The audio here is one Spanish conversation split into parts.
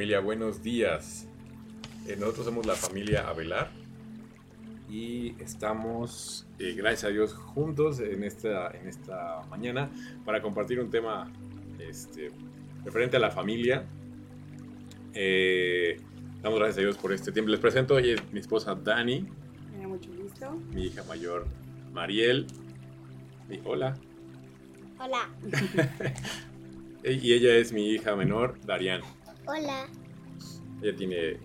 Familia, buenos días. Eh, nosotros somos la familia Avelar y estamos, eh, gracias a Dios, juntos en esta, en esta mañana para compartir un tema este, referente a la familia. Eh, damos gracias a Dios por este tiempo. Les presento, ella es mi esposa Dani, Me da mucho gusto. mi hija mayor Mariel. Y hola. Hola. Y ella es mi hija menor, Darian. Hola. Ella tiene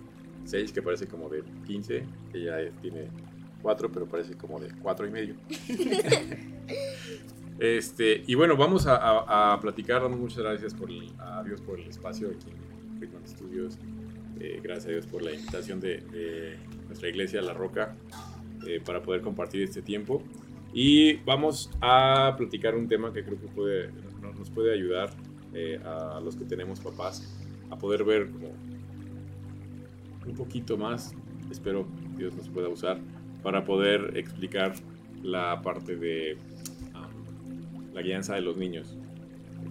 6, que parece como de 15. Ella tiene 4, pero parece como de 4 y medio. este, y bueno, vamos a, a- a platicar. Damos muchas gracias por el- a Dios por el espacio aquí en Friedman Studios. Eh, gracias a Dios por la invitación de, de nuestra iglesia, La Roca, eh, para poder compartir este tiempo. Y vamos a platicar un tema que creo que puede, no- nos puede ayudar eh, a los que tenemos papás a poder ver como un poquito más, espero Dios nos pueda usar, para poder explicar la parte de um, la guianza de los niños.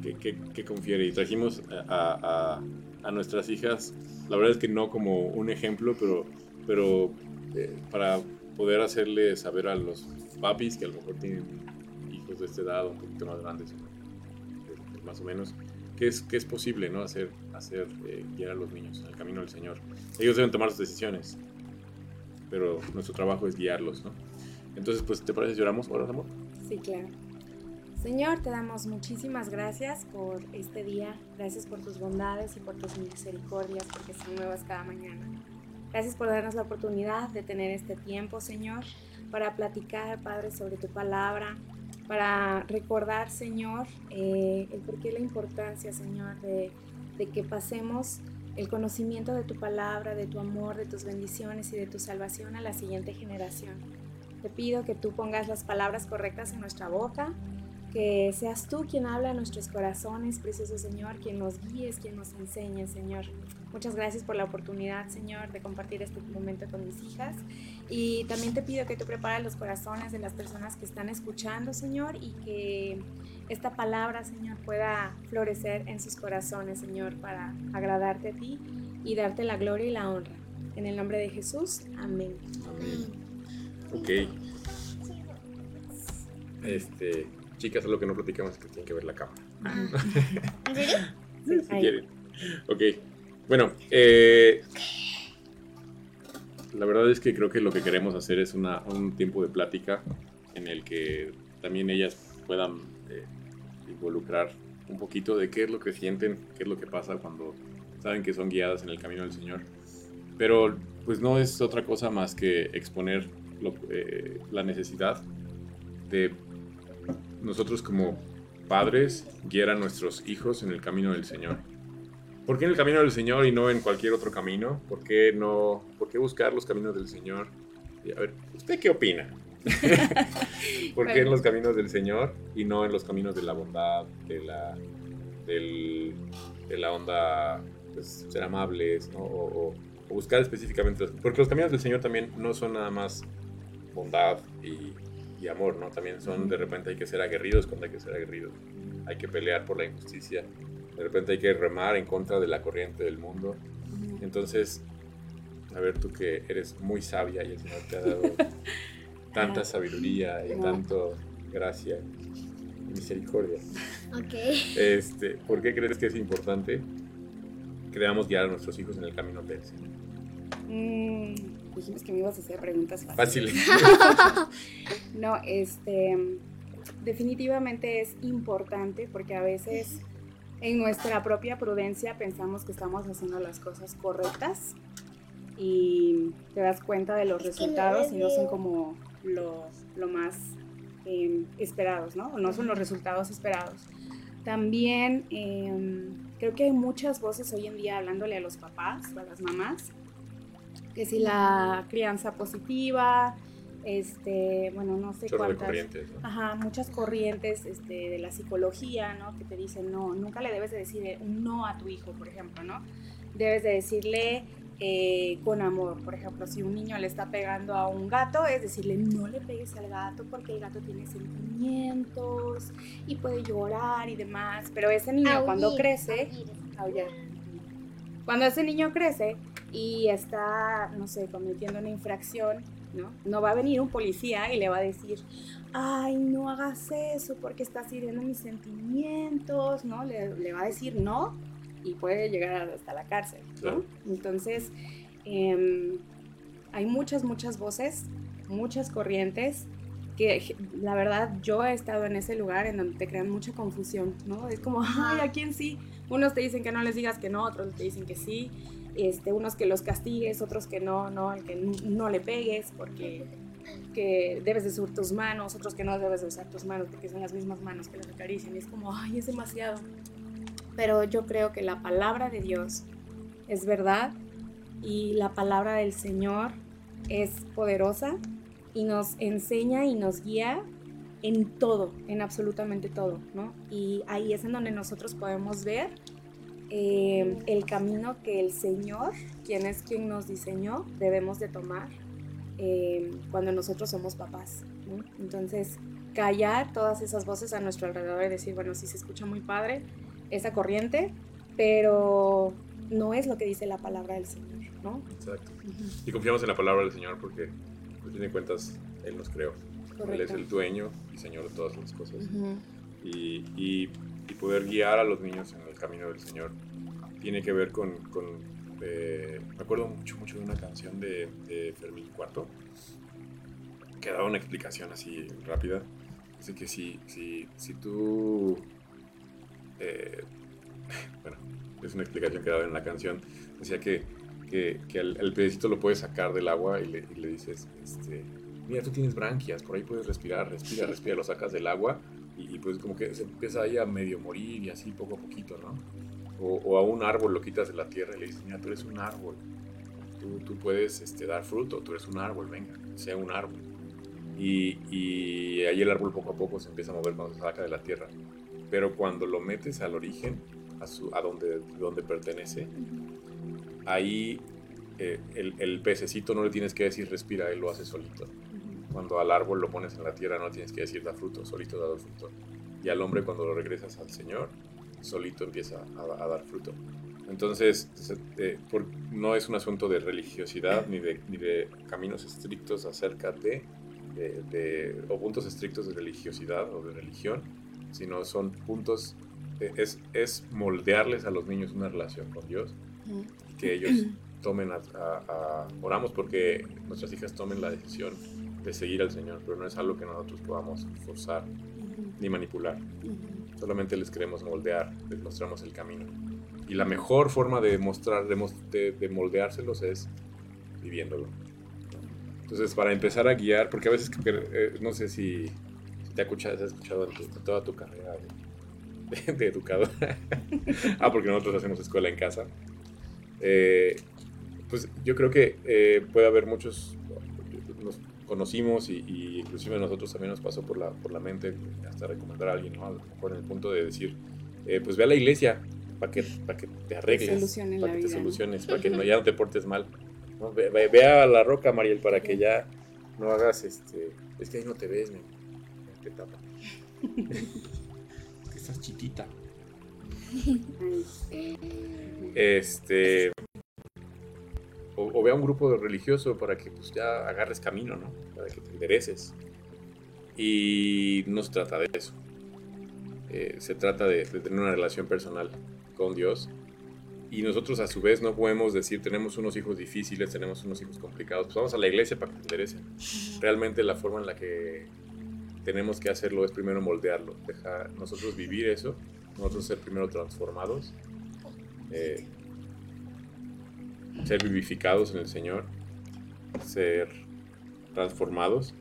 ¿Qué, qué- qué confiere? Y trajimos a, a- a nuestras hijas, la verdad es que no como un ejemplo, pero, pero eh, para poder hacerle saber a los papis que a lo mejor tienen hijos de esta edad, un poquito más grandes, eh, más o menos, que es, que es posible ¿no? hacer, hacer eh, guiar a los niños el camino del Señor. Ellos deben tomar sus decisiones, pero nuestro trabajo es guiarlos. ¿no? Entonces, pues, ¿te parece lloramos ahora, amor? Sí, claro. Señor, te damos muchísimas gracias por este día. Gracias por tus bondades y por tus misericordias, porque son nuevas cada mañana. Gracias por darnos la oportunidad de tener este tiempo, Señor, para platicar, Padre, sobre tu palabra, para recordar, Señor, eh, el porqué la importancia, Señor, de que pasemos el conocimiento de tu palabra, de tu amor, de tus bendiciones y de tu salvación a la siguiente generación. Te pido que tú pongas las palabras correctas en nuestra boca, que seas tú quien habla a nuestros corazones, precioso Señor, quien nos guíes, quien nos enseñe, Señor. Muchas gracias por la oportunidad, Señor, de compartir este momento con mis hijas. Y también te pido que tú prepares los corazones de las personas que están escuchando, Señor, y que esta palabra, Señor, pueda florecer en sus corazones, Señor, para agradarte a ti y darte la gloria y la honra. En el nombre de Jesús, amén. Amén. Ok. Este, chicas, algo que no platicamos es que tienen que ver la cámara. ¿En serio? si Ahí. quieren. Ok. Bueno, eh, la verdad es que creo que lo que queremos hacer es una, un tiempo de plática en el que también ellas puedan eh, involucrar un poquito de qué es lo que sienten, qué es lo que pasa cuando saben que son guiadas en el camino del Señor. Pero pues no es otra cosa más que exponer lo- eh, la necesidad de nosotros como padres guiar a nuestros hijos en el camino del Señor. ¿Por qué en el camino del Señor y no en cualquier otro camino? ¿Por qué no? ¿Por qué buscar los caminos del Señor? A ver, ¿usted qué opina? ¿Por qué en los caminos del Señor y no en los caminos de la bondad, de la, del- de la onda, pues, ser amables, ¿no? o, o- o buscar específicamente Porque los caminos del Señor también no son nada más bondad y, y amor, ¿no? También son, de repente hay que ser aguerridos cuando hay que ser aguerridos. Hay que pelear por la injusticia. De repente hay que remar en contra de la corriente del mundo. Entonces, a ver, tú que eres muy sabia y el Señor te ha dado tanta sabiduría y tanto gracia y misericordia. Ok. Este, ¿Por qué crees que es importante que debamos guiar a nuestros hijos en el camino del Señor? Mm, dijimos que me ibas a hacer preguntas fáciles. Fácil. No, este, definitivamente es importante porque a veces en nuestra propia prudencia pensamos que estamos haciendo las cosas correctas y te das cuenta de los resultados y no son como lo, lo más eh, esperados, ¿no? O no son los resultados esperados. También eh, creo que hay muchas voces hoy en día hablándole a los papás o a las mamás, que si la crianza positiva, este, bueno, no sé Chorro de cuántas. corrientes, ¿no? Ajá, muchas corrientes este, de la psicología, ¿no? Que te dicen, no, nunca le debes de decir un no a tu hijo, por ejemplo, ¿no? Debes de decirle eh, con amor, por ejemplo, si un niño le está pegando a un gato, es decirle, no le pegues al gato porque el gato tiene sentimientos y puede llorar y demás, pero ese niño cuando crece, aullar. Cuando ese niño crece y está, no sé, cometiendo una infracción, ¿no? No va a venir un policía y le va a decir, ay, no hagas eso porque estás hiriendo mis sentimientos, ¿no? Le, le va a decir no y puede llegar hasta la cárcel, ¿no? Entonces, em, hay muchas, muchas voces, muchas corrientes que la verdad yo he estado en ese lugar en donde te crean mucha confusión, ¿no? Es como, ay, ¿a quién sí? Unos te dicen que no les digas que no, otros te dicen que sí, este, unos que los castigues, otros que no, no, el que no le pegues porque que debes de usar tus manos, otros que no debes de usar tus manos porque son las mismas manos que las acarician. Y es como, ay, es demasiado. Pero yo creo que la palabra de Dios es verdad y la palabra del Señor es poderosa y nos enseña y nos guía en todo, en absolutamente todo, ¿no? Y ahí es en donde nosotros podemos ver eh, el camino que el Señor, quien es quien nos diseñó, debemos de tomar eh, cuando nosotros somos papás, ¿no? Entonces, callar todas esas voces a nuestro alrededor y decir, bueno, sí se escucha muy padre esa corriente, pero no es lo que dice la palabra del Señor, ¿no? Exacto. Y confiamos en la palabra del Señor porque, al fin de cuentas, Él nos creó. Él es el dueño y Señor de todas las cosas. Y, y- y poder guiar a los niños en el camino del Señor tiene que ver con, con, eh, me acuerdo mucho mucho de una canción de, de Fermín Cuarto que daba una explicación así rápida. Dice que si, si, si tú eh, bueno es una explicación que daba en la canción. Decía que, que, que el, el lo puedes sacar del agua y le, y le dices este, mira tú tienes branquias por ahí puedes respirar respira respira lo sacas del agua y, y pues como que se empieza ahí a medio morir y así poco a poquito, ¿no? O, o a un árbol lo quitas de la tierra y le dices, mira, tú eres un árbol, tú, tú puedes este, dar fruto, tú eres un árbol, venga, sea un árbol. Y, y ahí el árbol poco a poco se empieza a mover cuando se saca de la tierra. Pero cuando lo metes al origen, a, su, a donde, donde pertenece, ahí eh, el, el pececito no le tienes que decir respira, él lo hace solito. Cuando al árbol lo pones en la tierra no tienes que decir da fruto, solito da fruto. Y al hombre cuando lo regresas al Señor, solito empieza a, a dar fruto. Entonces, eh, por- no es un asunto de religiosidad ni de, ni de caminos estrictos acerca de, de- de- o puntos estrictos de religiosidad o de religión, sino son puntos, eh, es, es moldearles a los niños una relación con Dios y que ellos tomen a, a- a- oramos porque nuestras hijas tomen la decisión de seguir al Señor, pero no es algo que nosotros podamos forzar ni manipular. Solamente les queremos moldear, les mostramos el camino. Y la mejor forma de mostrar, de, de- de moldeárselos es viviéndolo. Entonces, para empezar a guiar, porque a veces, eh, no sé si, si te has escuchado, has escuchado en, tu- en toda tu carrera de, de- de educador. ah, porque nosotros hacemos escuela en casa. Eh, pues yo creo que eh, puede haber muchos, nos conocimos y, y inclusive a nosotros también nos pasó por la, por la mente hasta recomendar a alguien, ¿no? A lo mejor en el punto de decir, eh, pues ve a la iglesia para que, para que te arregles, para que te soluciones, para que no, ya no te portes mal. ¿no? Ve, ve- ve a la roca, Mariel, para que ya no hagas este... Es que ahí no te ves, men. Te tapa. es que estás chiquita. Ay. Este... O, o ve a un grupo religioso para que pues, ya agarres camino, ¿no? Para que te endereces. Y no se trata de eso. Eh, se trata de, de tener una relación personal con Dios. Y nosotros a su vez no podemos decir tenemos unos hijos difíciles, tenemos unos hijos complicados. Pues vamos a la iglesia para que te enderecen. Realmente la forma en la que tenemos que hacerlo es primero moldearlo. Dejar nosotros vivir eso. Nosotros ser primero transformados. eh, ser vivificados en el Señor. Ser transformados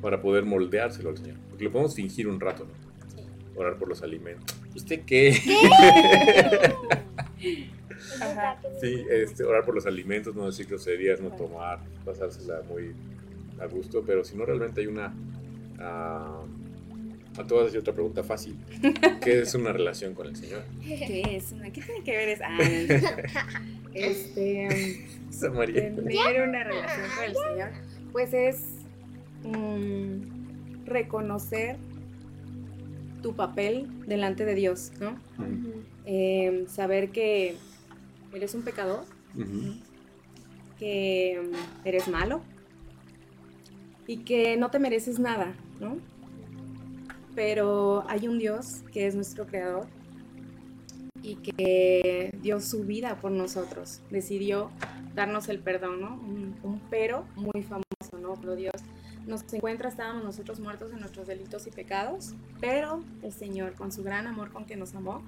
para poder moldeárselo al Señor. Porque lo podemos fingir un rato, ¿no? Orar por los alimentos. ¿Usted qué? Ajá. Sí, este, orar por los alimentos, no decir groserías, no tomar, pasársela muy a gusto, pero si no realmente hay una... ah, a todas hay otra pregunta fácil. ¿Qué es una relación con el Señor? ¿Qué es? una- ¿Qué tiene que ver es? Ah. este, tener una relación con el Señor, pues es mm, reconocer tu papel delante de Dios, ¿no? Eh, saber que eres un pecador, que eres malo y que no te mereces nada, ¿no? Pero hay un Dios que es nuestro creador y que dio su vida por nosotros, decidió darnos el perdón, ¿no? Un, un pero muy famoso, ¿no? Pero Dios nos encuentra, estábamos nosotros muertos en nuestros delitos y pecados, pero el Señor, con su gran amor con que nos amó,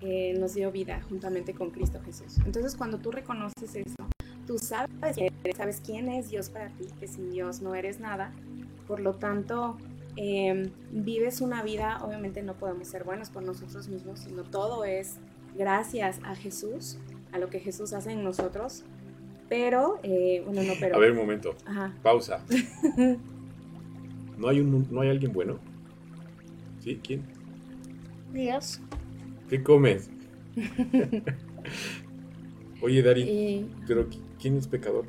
eh, nos dio vida juntamente con Cristo Jesús. Entonces, cuando tú reconoces eso, tú sabes, eres- sabes quién es Dios para ti, que sin Dios no eres nada. Por lo tanto, eh, vives una vida, obviamente no podemos ser buenos por nosotros mismos, sino todo es gracias a Jesús, a lo que Jesús hace en nosotros. Pero, eh, bueno, no, pero... A ver, un momento. Ajá. Pausa. ¿No hay, un, ¿No hay alguien bueno? ¿Sí? ¿Quién? Dios. ¿Qué comes? Oye, Dari, Y ¿pero qui- quién es pecador?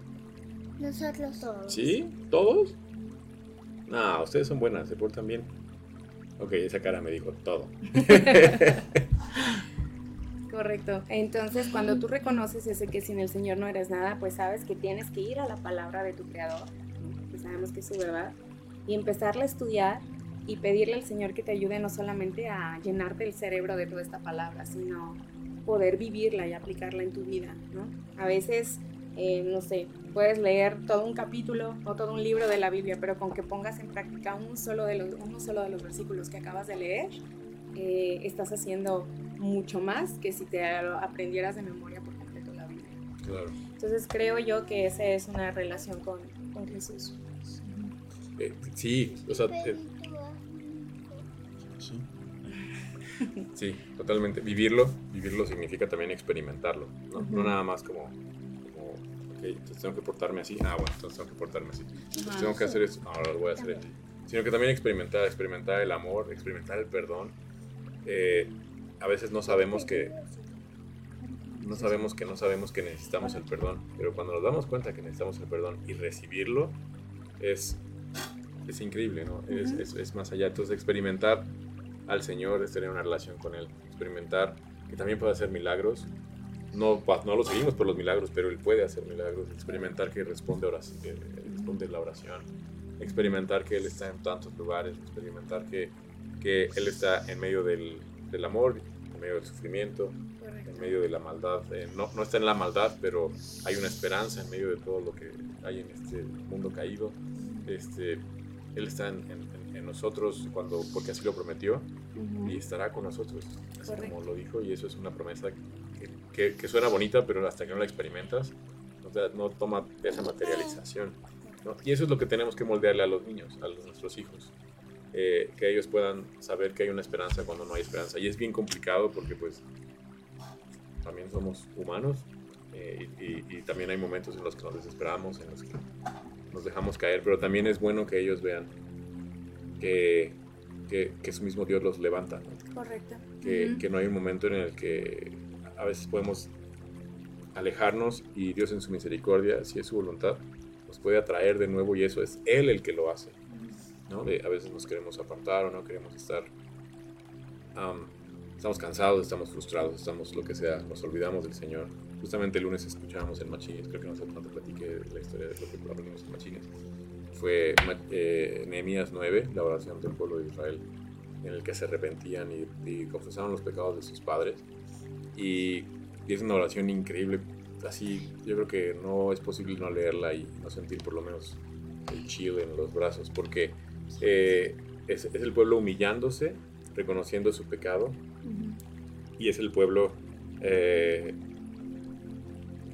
Nosotros todos. ¿Sí? ¿Todos? No, ustedes son buenas, se portan bien. Ok, esa cara me dijo todo. Correcto. Entonces, cuando tú reconoces ese que sin el Señor no eres nada, pues sabes que tienes que ir a la palabra de tu Creador, que sabemos que es su verdad, y empezarla a estudiar y pedirle al Señor que te ayude no solamente a llenarte el cerebro de toda esta palabra, sino poder vivirla y aplicarla en tu vida, ¿no? A veces, eh, no sé, puedes leer todo un capítulo o todo un libro de la Biblia, pero con que pongas en práctica un solo de los, uno solo de los versículos que acabas de leer, eh, estás haciendo mucho más que si te aprendieras de memoria por completo la Biblia. Claro. Entonces creo yo que esa es una relación con, con Jesús. Eh, sí, o sea, eh, sí. Sí, totalmente. Vivirlo, vivirlo significa también experimentarlo, ¿no? Ujú. No nada más como, entonces tengo que portarme así, ah, bueno, entonces tengo que portarme así. Entonces tengo que hacer esto, ahora lo voy a hacer así. Sino que también experimentar, experimentar el amor, experimentar el perdón. Eh, a veces no sabemos que, no sabemos que no sabemos que necesitamos el perdón, pero cuando nos damos cuenta que necesitamos el perdón y recibirlo, es, es increíble, ¿no? Es, Ujú. es, es más allá. Entonces, experimentar al Señor es tener una relación con Él. Experimentar que también puede hacer milagros. No, pa- no lo seguimos por los milagros, pero Él puede hacer milagros. Experimentar que responde, oración, que responde la oración. Experimentar que Él está en tantos lugares. Experimentar que, que Él está en medio del, del amor, en medio del sufrimiento, en medio de la maldad. Eh, no, no está en la maldad, pero hay una esperanza en medio de todo lo que hay en este mundo caído. Este, él está en, en- en nosotros cuando, porque así lo prometió Ujú. y estará con nosotros, así Correcto. como lo dijo. Y eso es una promesa que, que- que suena bonita, pero hasta que no la experimentas, no, te- no toma esa materialización. ¿no? Y eso es lo que tenemos que moldearle a los niños, a los- nuestros hijos. Eh, que ellos puedan saber que hay una esperanza cuando no hay esperanza. Y es bien complicado porque pues también somos humanos eh, y, y- y también hay momentos en los que nos desesperamos, en los que nos dejamos caer, pero también es bueno que ellos vean que, que, que su mismo Dios los levanta, ¿no? Correcto. que, que no hay un momento en el que a veces podemos alejarnos y Dios en su misericordia, si es su voluntad, nos puede atraer de nuevo y eso es Él el que lo hace. ¿No? De- a veces nos queremos apartar o no queremos estar. am, estamos cansados, estamos frustrados, estamos lo que sea, nos olvidamos del Señor. Justamente el lunes escuchábamos en Machines, creo que no, sé, no te platiqué la historia de lo que aprendimos en Machines. Fue eh, Nehemías 9, la oración del pueblo de Israel, en el que se arrepentían y, y confesaban los pecados de sus padres. Y, y es una oración increíble. Así, yo creo que no es posible no leerla y no sentir por lo menos el chill en los brazos, porque eh, es, es el pueblo humillándose, reconociendo su pecado, y es el pueblo eh,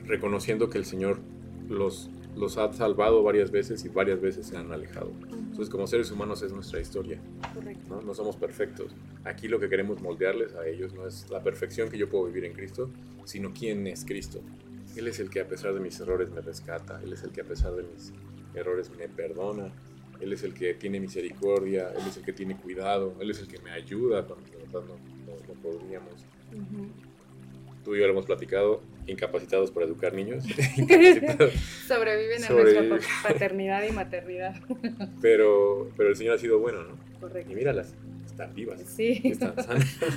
reconociendo que el Señor los, los ha salvado varias veces y varias veces se han alejado. O Entonces, como seres humanos es nuestra historia. ¿no? no somos perfectos. Aquí lo que queremos moldearles a ellos no es la perfección que yo puedo vivir en Cristo, sino quién es Cristo. Él es el que a pesar de mis errores me rescata, Él es el que a pesar de mis errores me perdona, Él es el que tiene misericordia, Él es el que tiene cuidado, Él es el que me ayuda cuando de verdad no, podríamos. Tú y yo lo hemos platicado, incapacitados para educar niños. Sobreviven a nuestra paternidad y maternidad. pero, pero el Señor ha sido bueno, ¿no? Correcto. Y míralas, están vivas. Sí. Están sanas.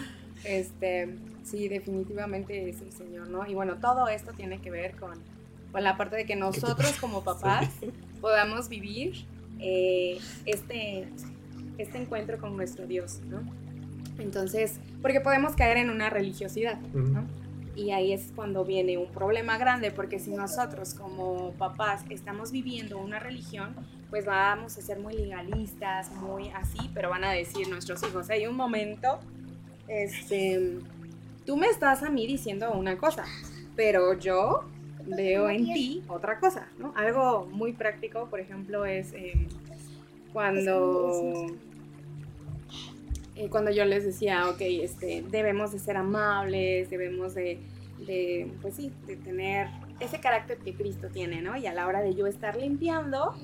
Este, sí, definitivamente es el Señor, ¿no? Y bueno, todo esto tiene que ver con, con la parte de que nosotros como papás podamos vivir eh, este, este encuentro con nuestro Dios, ¿no? Entonces, porque podemos caer en una religiosidad, ¿no? Y ahí es cuando viene un problema grande, porque si nosotros como papás estamos viviendo una religión, pues vamos a ser muy legalistas, muy así, pero van a decir nuestros hijos, hay un momento, este, tú me estás a mí diciendo una cosa, pero yo veo en ti otra cosa, ¿no? Algo muy práctico, por ejemplo, es em, cuando... Eh, cuando yo les decía, ok, este, debemos de ser amables, debemos de, de, pues sí, de tener ese carácter que Cristo tiene, ¿no? Y a la hora de yo estar limpiando,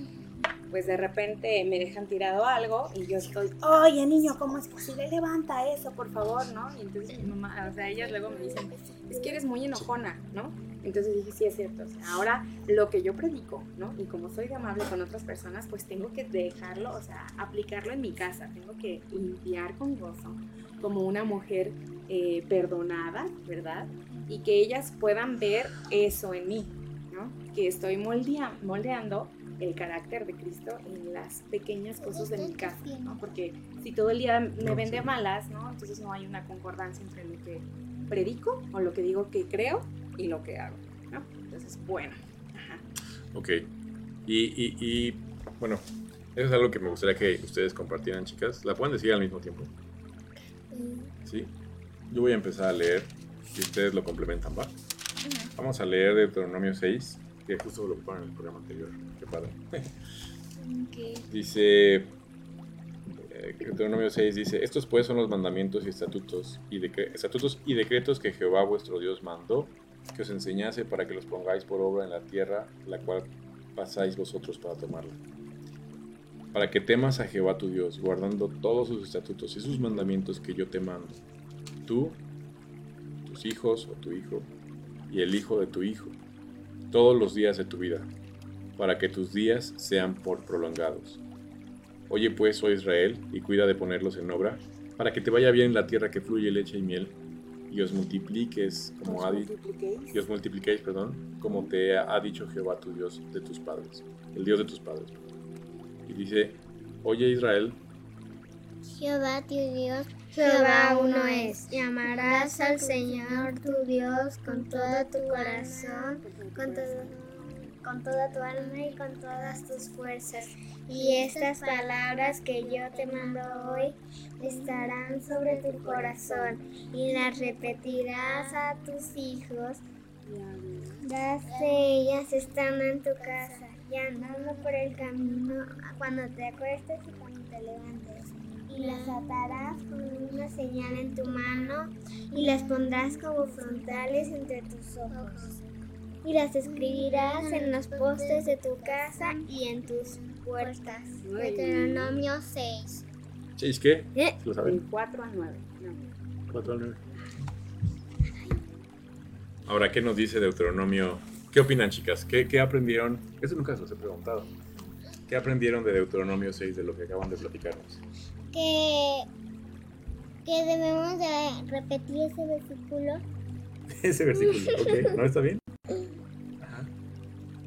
pues de repente me dejan tirado algo y yo estoy, oye niño, ¿cómo es posible? Levanta eso, por favor, ¿no? Y entonces mi mamá, o sea, ellas luego me dicen, es que eres muy enojona, ¿no? Entonces dije, sí, es cierto. O sea, ahora lo que yo predico, ¿no? Y como soy amable con otras personas, pues tengo que dejarlo, o sea, aplicarlo en mi casa. Tengo que limpiar con gozo como una mujer eh, perdonada, ¿verdad? Y que ellas puedan ver eso en mí, ¿no? Que estoy moldeando el carácter de Cristo en las pequeñas cosas de mi casa, ¿no? Porque si todo el día me vende malas, ¿no? Entonces no hay una concordancia entre lo que predico o lo que digo que creo y lo que hago. ¿no? Entonces, bueno. Ajá. Ok. Y, y, y, bueno, eso es algo que me gustaría que ustedes compartieran, chicas. ¿La pueden decir al mismo tiempo? Sí. Yo voy a empezar a leer y ustedes lo complementan, ¿va? Vamos a leer Deuteronomio 6, que justo lo ponen en el programa anterior. Qué padre. Dice eh, Deuteronomio 6 dice, estos pues son los mandamientos y estatutos y, estatutos y decretos que Jehová vuestro Dios mandó que os enseñase para que los pongáis por obra en la tierra, la cual pasáis vosotros para tomarla. Para que temas a Jehová tu Dios, guardando todos sus estatutos y sus mandamientos que yo te mando, tú, tus hijos o tu hijo, y el hijo de tu hijo, todos los días de tu vida, para que tus días sean por prolongados. Oye pues, oh Israel, y cuida de ponerlos en obra, para que te vaya bien en la tierra que fluye leche y miel, y os multipliques como ha y os multipliquéis, perdón, como te ha dicho Jehová tu Dios de tus padres, el Dios de tus padres. Y dice, oye Israel, Jehová tu Dios, Jehová uno es. Y amarás al Señor tu Dios con todo tu corazón, con toda tu alma y con todas tus fuerzas. Y estas palabras que yo te mando hoy estarán sobre tu corazón y las repetirás a tus hijos. Las ellas estando en tu casa y andando por el camino cuando te acuestes y cuando te levantes. Y las atarás con una señal en tu mano y las pondrás como frontales entre tus ojos y las escribirás en los postes de tu casa y en tus puertas. Deuteronomio 6. ¿6 qué? ¿Eh? ¿Lo saben? 4 a 9. 4 a 9. Ahora, ¿qué nos dice Deuteronomio? ¿Qué opinan, chicas? ¿Qué, qué aprendieron? Eso nunca se los he preguntado. ¿Qué aprendieron de Deuteronomio 6 de lo que acaban de platicarnos? Que, que debemos de repetir ese versículo. ese versículo, ok. ¿No está bien?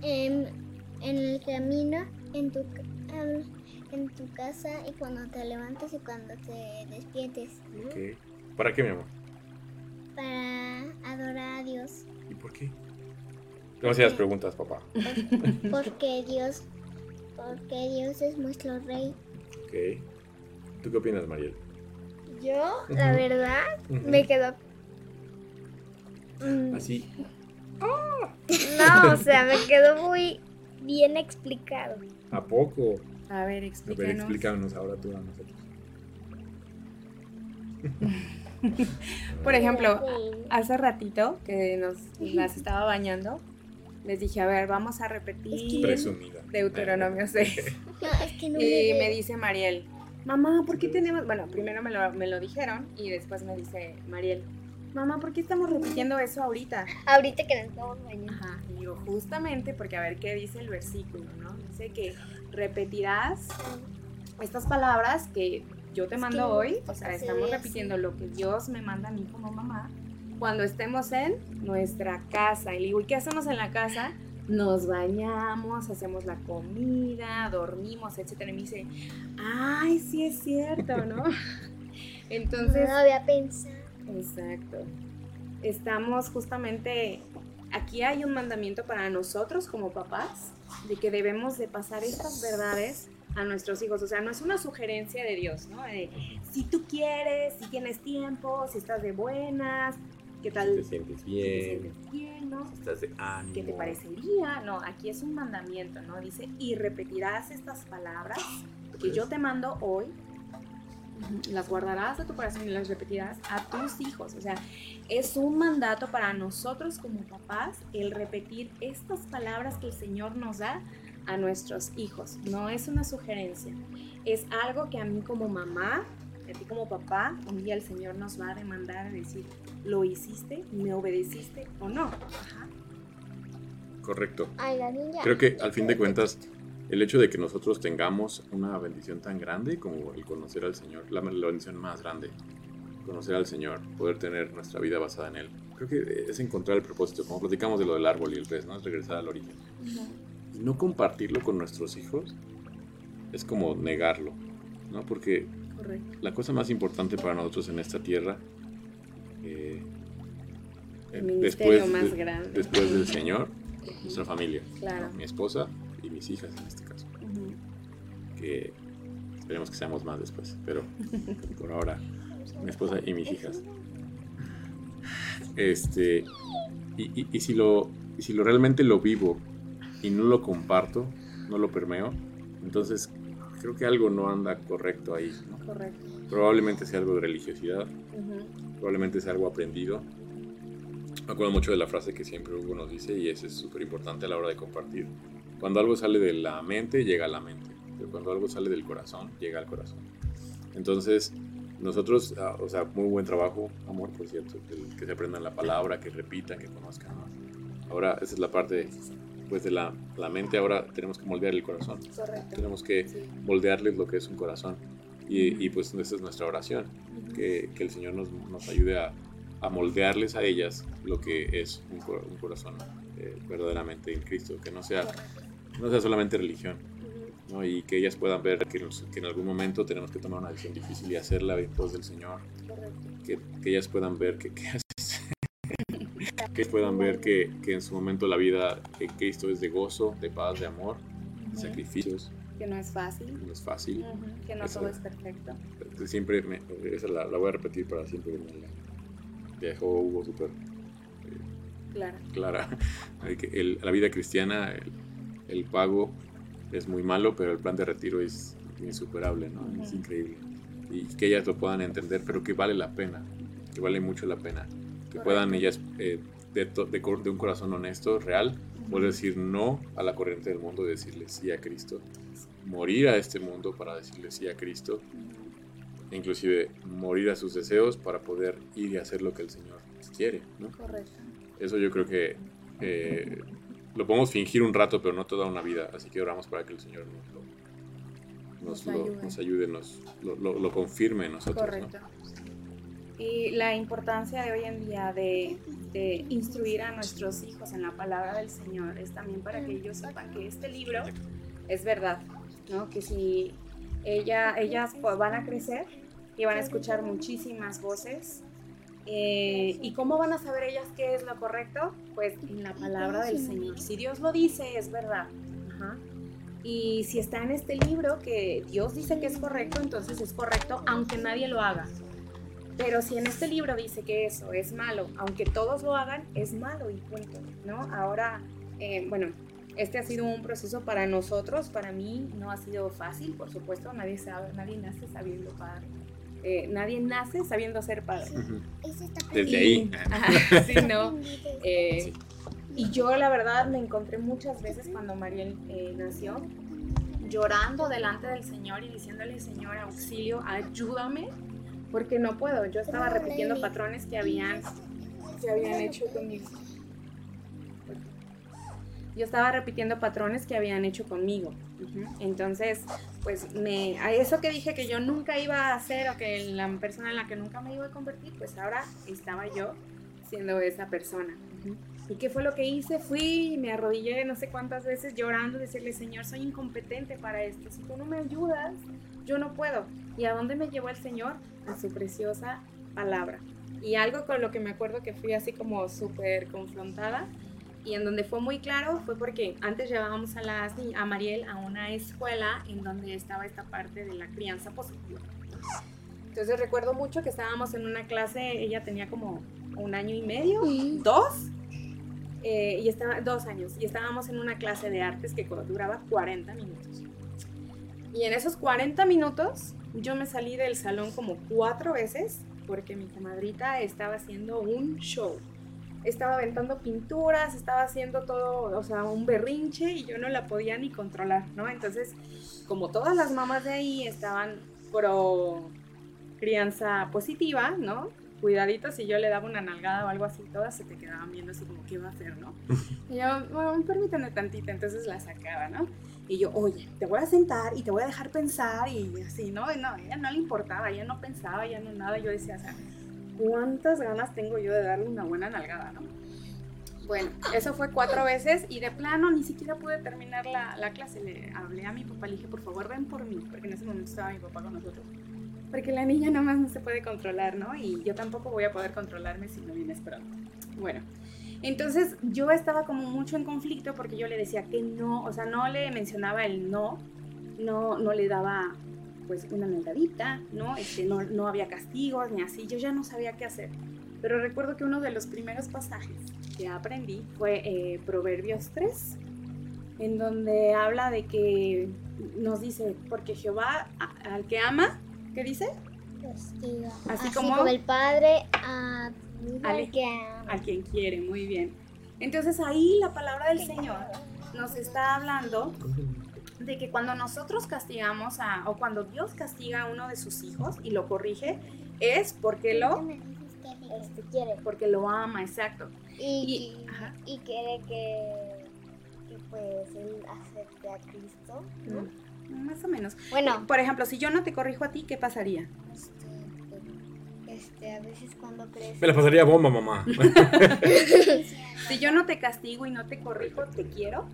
en, el camino, en tu, en tu casa y cuando te levantes y cuando te despiertes. ¿Para qué, mi amor? Para adorar a Dios. ¿Y por qué? Demasiadas preguntas, papá. Porque Dios, porque Dios es nuestro rey. Ok. ¿Tú qué opinas, Mariel? Yo, la verdad, me quedo... Así. No, o sea, me quedó muy bien explicado. ¿A poco? A ver, explícanos. A ver, explícanos ahora tú a nosotros. Por ejemplo, hace ratito que nos las estaba bañando, les dije, a ver, vamos a repetir Deuteronomio 6. y me dice Mariel, mamá, ¿por qué tenemos...? Bueno, primero me lo, me lo dijeron y después me dice Mariel, mamá, ¿por qué estamos repitiendo eso ahorita? Ahorita que nos estamos bañando. Ajá, y digo, justamente porque a ver qué dice el versículo, ¿no? Dice que repetirás estas palabras que yo te mando hoy, o sea, estamos repitiendo lo que Dios me manda a mí como mamá, cuando estemos en nuestra casa. Y le digo, ¿y qué hacemos en la casa? Nos bañamos, hacemos la comida, dormimos, etcétera. Y me dice, ay, sí es cierto, ¿no? Entonces... No había pensado. Exacto. Estamos justamente, aquí hay un mandamiento para nosotros como papás, de que debemos de pasar estas verdades a nuestros hijos. O sea, no es una sugerencia de Dios, ¿no? De, si tú quieres, si tienes tiempo, si estás de buenas, ¿qué tal? Te sientes bien. te sientes bien, ¿no? Si estás de ánimo. ¿Qué te parecería? No, aquí es un mandamiento, ¿no? Dice, y repetirás estas palabras que yo te mando hoy. Las guardarás a tu corazón y las repetirás a tus hijos. O sea, es un mandato para nosotros como papás el repetir estas palabras que el Señor nos da a nuestros hijos. No es una sugerencia, es algo que a mí como mamá, a ti como papá, un día el Señor nos va a demandar a decir, ¿lo hiciste? ¿Me obedeciste o no? Correcto. Creo que al fin de cuentas, el hecho de que nosotros tengamos una bendición tan grande como el conocer al Señor, la, bendición más grande, conocer al Señor, poder tener nuestra vida basada en Él, creo que es encontrar el propósito, como platicamos de lo del árbol y el pez, ¿no? Es regresar al origen no compartirlo con nuestros hijos es como negarlo, ¿no? Porque la cosa más importante para nosotros en esta tierra, eh, después, más grande. después del Señor, nuestra familia, mi esposa y mis hijas en este caso. Que esperemos que seamos más después, pero por ahora mi esposa y mis hijas. Este, y, y si lo, y si lo realmente lo vivo y no lo comparto, no lo permeo, entonces creo que algo no anda correcto ahí. Correcto. Probablemente sea algo de religiosidad, probablemente sea algo aprendido. Me acuerdo mucho de la frase que siempre Hugo nos dice y eso es súper importante a la hora de compartir. Cuando algo sale de la mente, llega a la mente, pero cuando algo sale del corazón, llega al corazón. Entonces, nosotros, ah, o sea, muy buen trabajo, amor, por cierto, que, se aprendan la palabra, que repitan, que conozcan. Ahora, esa es la parte pues de la, la, mente ahora tenemos que moldear el corazón. Correcto. Tenemos que moldearles lo que es un corazón. Y, y pues esa es nuestra oración, que, que, el Señor nos, nos ayude a, a, moldearles a ellas lo que es un, un corazón eh, verdaderamente en Cristo, que no sea, no sea solamente religión. ¿no? y que ellas puedan ver que, que, en algún momento tenemos que tomar una decisión difícil y hacerla en pos del Señor. Que, que, ellas puedan ver que, que que puedan ver que, que, en su momento la vida en Cristo es de gozo, de paz, de amor, de sacrificios. Que no es fácil. No es fácil. Que no todo es perfecto. Siempre, me, esa la, la, voy a repetir para siempre. Me dejó Hugo súper eh, clara. clara. El, la vida cristiana, el, el, pago es muy malo, pero el plan de retiro es insuperable, ¿no? Es increíble. Y que ellas lo puedan entender, pero que vale la pena, que vale mucho la pena que puedan ellas, eh, de, de, un corazón honesto, real, poder decir no a la corriente del mundo y decirle sí a Cristo. Morir a este mundo para decirle sí a Cristo. E inclusive morir a sus deseos para poder ir y hacer lo que el Señor quiere. ¿no? Correcto. Eso yo creo que eh, lo podemos fingir un rato, pero no toda una vida. Así que oramos para que el Señor nos lo, nos, ayude, nos lo, lo, confirme en nosotros. Correcto. Y la importancia de hoy en día de, instruir a nuestros hijos en la palabra del Señor es también para que ellos sepan que este libro es verdad, ¿no? Que si ella, ellas van a crecer y van a escuchar muchísimas voces. Eh, ¿Y cómo van a saber ellas qué es lo correcto? Pues en la palabra del Señor. Si Dios lo dice, es verdad. Y si está en este libro que Dios dice que es correcto, entonces es correcto aunque nadie lo haga. Pero si en este libro dice que eso es malo, aunque todos lo hagan, es malo y punto, ¿no? Ahora, eh, bueno, Este ha sido un proceso para nosotros, para mí no ha sido fácil, por supuesto, nadie sabe, nadie nace sabiendo padre. Eh, nadie nace sabiendo ser padre. Desde ahí. Ajá, sí, no. Eh, y yo la verdad me encontré muchas veces cuando Mariel eh, nació llorando delante del Señor y diciéndole, Señor, auxilio, ayúdame, porque no puedo. Yo estaba repitiendo patrones que habían, que habían hecho conmigo. Yo estaba repitiendo patrones que habían hecho conmigo. Entonces, pues me, a eso que dije que yo nunca iba a hacer o que la persona en la que nunca me iba a convertir, pues ahora estaba yo siendo esa persona. ¿Y qué fue lo que hice? Fui y me arrodillé no sé cuántas veces llorando, decirle, Señor, soy incompetente para esto. Si tú no me ayudas, yo no puedo. ¿Y a dónde me llevó el Señor? A su preciosa palabra. Y algo con lo que me acuerdo que fui así como súper confrontada y en donde fue muy claro fue porque antes llevábamos a, las, a Mariel a una escuela en donde estaba esta parte de la crianza positiva. Entonces recuerdo mucho que estábamos en una clase, ella tenía como un año y medio, dos, eh, y estaba, dos años, y estábamos en una clase de artes que duraba 40 minutos. Y en esos 40 minutos yo me salí del salón como cuatro veces porque mi comadrita estaba haciendo un show. Estaba aventando pinturas, estaba haciendo todo, o sea, un berrinche y yo no la podía ni controlar, ¿no? Entonces, como todas las mamás de ahí estaban pro crianza positiva, ¿no? Cuidadito, si yo le daba una nalgada o algo así, todas se te quedaban viendo así como, ¿qué va a hacer, no? Y yo, bueno, permítame tantito, entonces la sacaba, ¿no? Y yo, oye, te voy a sentar y te voy a dejar pensar y así, ¿no? No, ella no le importaba, ella no pensaba, ella no nada. Yo decía, o sea, ¿cuántas ganas tengo yo de darle una buena nalgada, no? Bueno, eso fue cuatro veces y de plano ni siquiera pude terminar la, la clase. Le hablé a mi papá, le dije, por favor, ven por mí, porque en ese momento estaba mi papá con nosotros. Porque la niña nada más no se puede controlar, ¿no? Y yo tampoco voy a poder controlarme si no vienes pronto. Bueno, entonces yo estaba como mucho en conflicto porque yo le decía que no, o sea, no le mencionaba el no, no, no le daba pues una nalgadita, ¿no? Este, no, no había castigos ni así, yo ya no sabía qué hacer. Pero recuerdo que uno de los primeros pasajes que aprendí fue eh, Proverbios 3, en donde habla de que nos dice, porque Jehová a- al que ama, ¿qué dice? Castiga. Así Así, como- como, el padre a Al- al que ama. al quien quiere, muy bien. Entonces ahí la palabra del Señor nos está hablando de que cuando nosotros castigamos a, o cuando Dios castiga a uno de sus hijos y lo corrige, es porque lo, Este quiere. porque lo ama, exacto. Y, Y- quiere que, que pues él acepte a Cristo. ¿no? Mm, Más o menos. Bueno, Por ejemplo, si yo no te corrijo a ti, ¿qué pasaría? este, este, a veces cuando crees. Me la pasaría bomba, mamá. Si yo no te castigo y no te corrijo, ¿te quiero?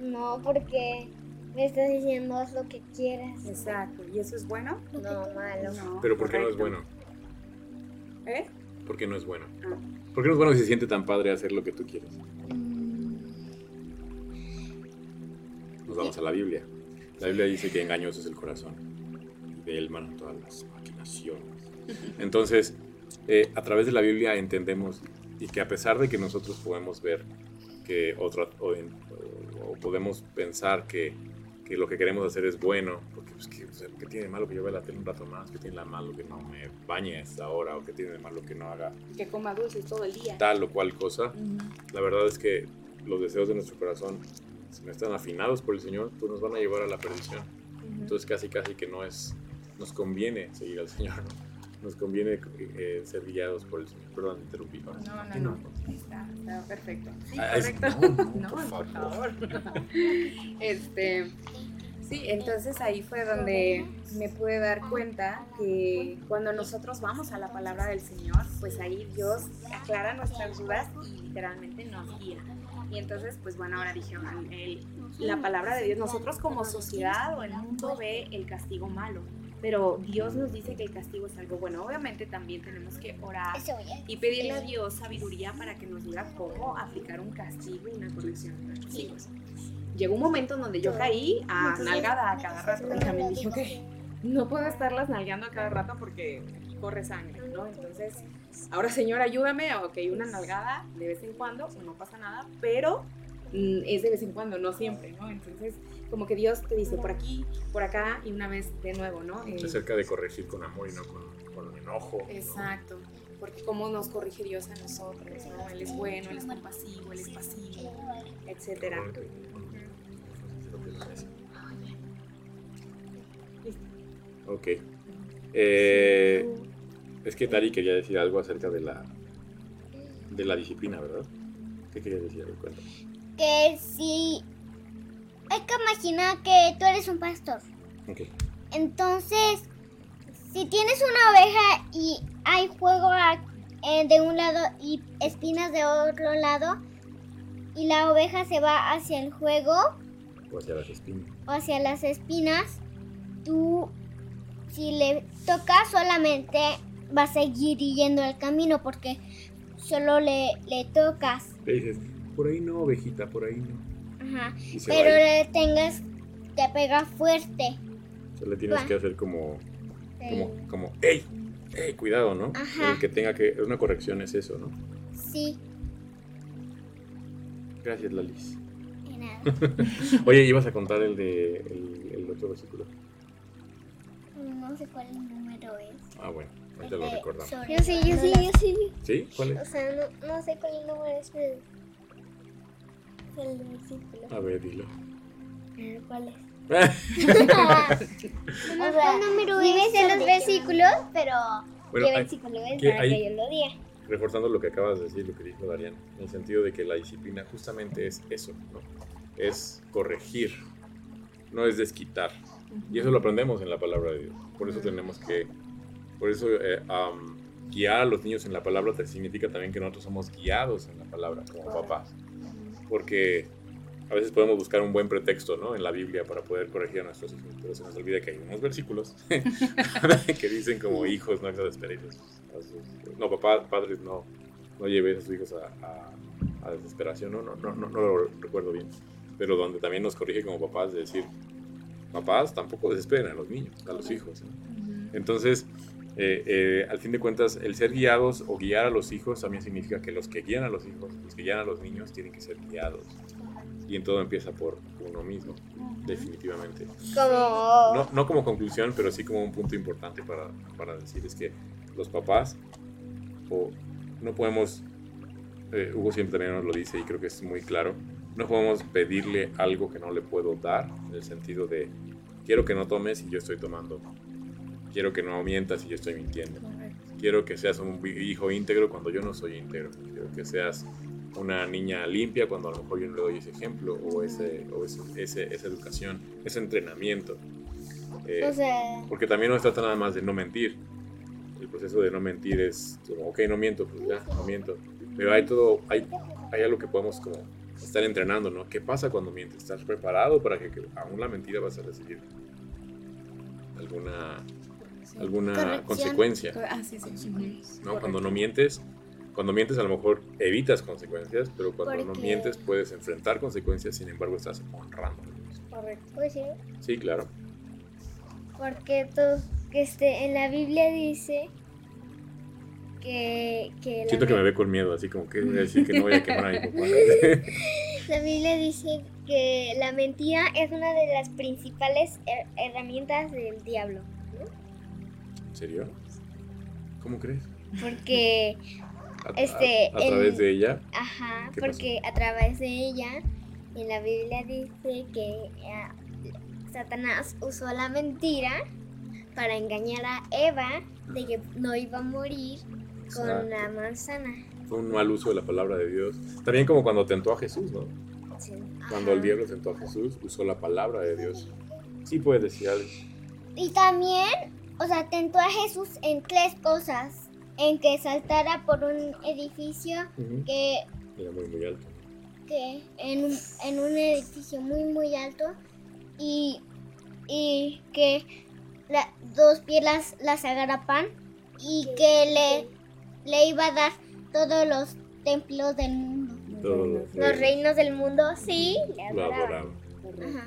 No, porque me estás diciendo haz lo que quieras. Exacto. ¿Y eso es bueno? No, malo. No, Pero ¿por qué no es bueno? ¿Eh? ¿Por qué no es bueno? Ah. ¿Por qué no es bueno si se siente tan padre hacer lo que tú quieres? Mm, Nos vamos a la Biblia. La Biblia dice que engañoso es el corazón. Y de él manan todas las maquinaciones. Entonces, eh, a través de la Biblia entendemos y que a pesar de que nosotros podemos ver que otro, o, en- o- o podemos pensar que, que lo que queremos hacer es bueno, porque pues, ¿qué, o sea, ¿qué tiene de malo que yo vea la tele un rato más? ¿Qué tiene de malo que no me bañe a esta hora? ¿O qué tiene de malo que no haga Que coma dulces todo el día. tal o cual cosa? Ujú. La verdad es que los deseos de nuestro corazón, si no están afinados por el Señor, pues nos van a llevar a la perdición. Ujú. Entonces casi casi que no es, nos conviene seguir al Señor, ¿no? Nos conviene eh, ser guiados por el Señor. Perdón, interrumpí. No, no, no. Está, está perfecto. Sí, Ah, correcto. no, no, No, por por favor. favor. Este, sí, entonces ahí fue donde me pude dar cuenta que cuando nosotros vamos a la palabra del Señor, pues ahí Dios aclara nuestras dudas y literalmente nos guía. Y entonces, pues bueno, ahora dije, "Ah, el- la palabra de Dios, nosotros como sociedad o el mundo ve el castigo malo, pero Dios nos dice que el castigo es algo bueno. Obviamente también tenemos que orar y pedirle a Dios sabiduría para que nos diga cómo aplicar un castigo y una corrección a nuestros hijos. Llegó un momento en donde yo caí a nalgada a cada rato y también dije, ok, no puedo estarlas nalgando a cada rato porque corre sangre, ¿no? Entonces, ahora Señor, ayúdame, ok, una nalgada de vez en cuando, no pasa nada, pero es de vez en cuando, no siempre, ¿no? Entonces, como que Dios te dice por aquí, por acá y una vez de nuevo, ¿no? Eh, Acerca de corregir con amor y no con, con enojo. ¿no? Exacto, porque cómo nos corrige Dios a nosotros, ¿no? Él es bueno, Él es compasivo, Él es pasivo, etcétera. Ok. Eh, es que Tari quería decir algo acerca de la de la disciplina, ¿verdad? ¿Qué querías decir? Cuéntame. Que si... Hay que imaginar que tú eres un pastor. Entonces, si tienes una oveja y hay fuego eh, de un lado y espinas de otro lado, y la oveja se va hacia el fuego O hacia las espinas. o hacia las espinas, tú, si le tocas solamente, va a seguir yendo el camino porque solo le, le tocas. Le dices, por ahí no, ovejita, por ahí no. Ajá. Pero le tengas que pegar fuerte. O sea, le tienes va. que hacer como, como, Eh, como, ¡ey! ¡ey! Cuidado, ¿no? Ajá. El que tenga que, una corrección es eso, ¿no? Sí, Gracias, Lalis. y nada. Oye, ibas a contar el de el, el otro versículo. No sé cuál número es. Ah, bueno, ahorita lo Este, recordamos. Yo sí, yo sí, yo sí. ¿Sí? ¿Cuál O es? sea, no, no sé cuál número es, pero. El versículo. A ver, dilo. ¿Cuál es? No, O sea, número sí me sé los versículos, pero Bueno, ¿qué hay- versículo es que para hay- que yo lo diga? reforzando lo que acabas de decir, lo que dijo Darían, en el sentido de que la disciplina justamente es eso, ¿no? Es corregir, no es desquitar. Y eso lo aprendemos en la palabra de Dios. Por eso tenemos que, por eso eh, am, guiar a los niños en la palabra significa también que nosotros somos guiados en la palabra como papás. Porque a veces podemos buscar un buen pretexto, ¿no? En la Biblia para poder corregir a nuestros hijos, pero se nos olvida que hay unos versículos que dicen como hijos, no exasperéis no, papás, padres, no, no lleves a sus hijos a, a- a desesperación, no, no, no, no, no lo recuerdo bien, pero donde también nos corrige como papás de decir, papás tampoco desesperen a los niños, a los hijos, ¿no? Entonces, eh, eh, al fin de cuentas, el ser guiados o guiar a los hijos también significa que los que guían a los hijos, los que guían a los niños, tienen que ser guiados. Y en todo empieza por uno mismo, definitivamente. No, no como conclusión, pero sí como un punto importante para, para decir es que los papás, o no podemos, eh, Hugo siempre también nos lo dice y creo que es muy claro, no podemos pedirle algo que no le puedo dar, en el sentido de, quiero que no tomes y yo estoy tomando, quiero que no mientas y yo estoy mintiendo, quiero que seas un hijo íntegro cuando yo no soy íntegro, quiero que seas una niña limpia cuando a lo mejor yo no le doy ese ejemplo o, ese, o ese, ese- esa educación, ese entrenamiento. Eh, O sea. porque también no se trata nada más de no mentir. El proceso de no mentir es como, ok, no miento, pues ya, no miento. Pero hay todo, hay, hay algo que podemos como estar entrenando, ¿no? ¿Qué pasa cuando mientes? ¿Estás preparado para que, que aún la mentira vas a recibir alguna, alguna Corrección. consecuencia? Ah, sí, sí. ¿no? Cuando no mientes, cuando mientes a lo mejor evitas consecuencias, pero cuando no mientes puedes enfrentar consecuencias, sin embargo estás honrando. Correcto. Pues sí. Sí, claro. Porque todo, que este, en la Biblia dice que, que Siento que me ve con miedo, así como que voy a decir que no voy a quemar a mi papá. la Biblia dice que la mentira es una de las principales her- herramientas del diablo. ¿En serio? ¿Cómo crees? Porque, A, Este, a través el- de ella. ajá, ¿Qué porque a través de ella, en la Biblia dice que eh, Satanás usó la mentira para engañar a Eva de que no iba a morir con Exacto. la manzana. Fue un mal uso de la palabra de Dios. También como cuando tentó a Jesús, ¿no? Sí. Cuando el diablo tentó a Jesús, usó la palabra de Dios. Sí puedes decir algo. Y también, o sea, tentó a Jesús en tres cosas. En que saltara por un edificio que, Era muy, muy alto. que en, un, en un edificio muy muy alto y, y que la- dos piedras las agarrapan y que le, le iba a dar todos los templos del mundo. Todo lo Los fue- reinos del mundo, sí, le lo adoraban. Ajá.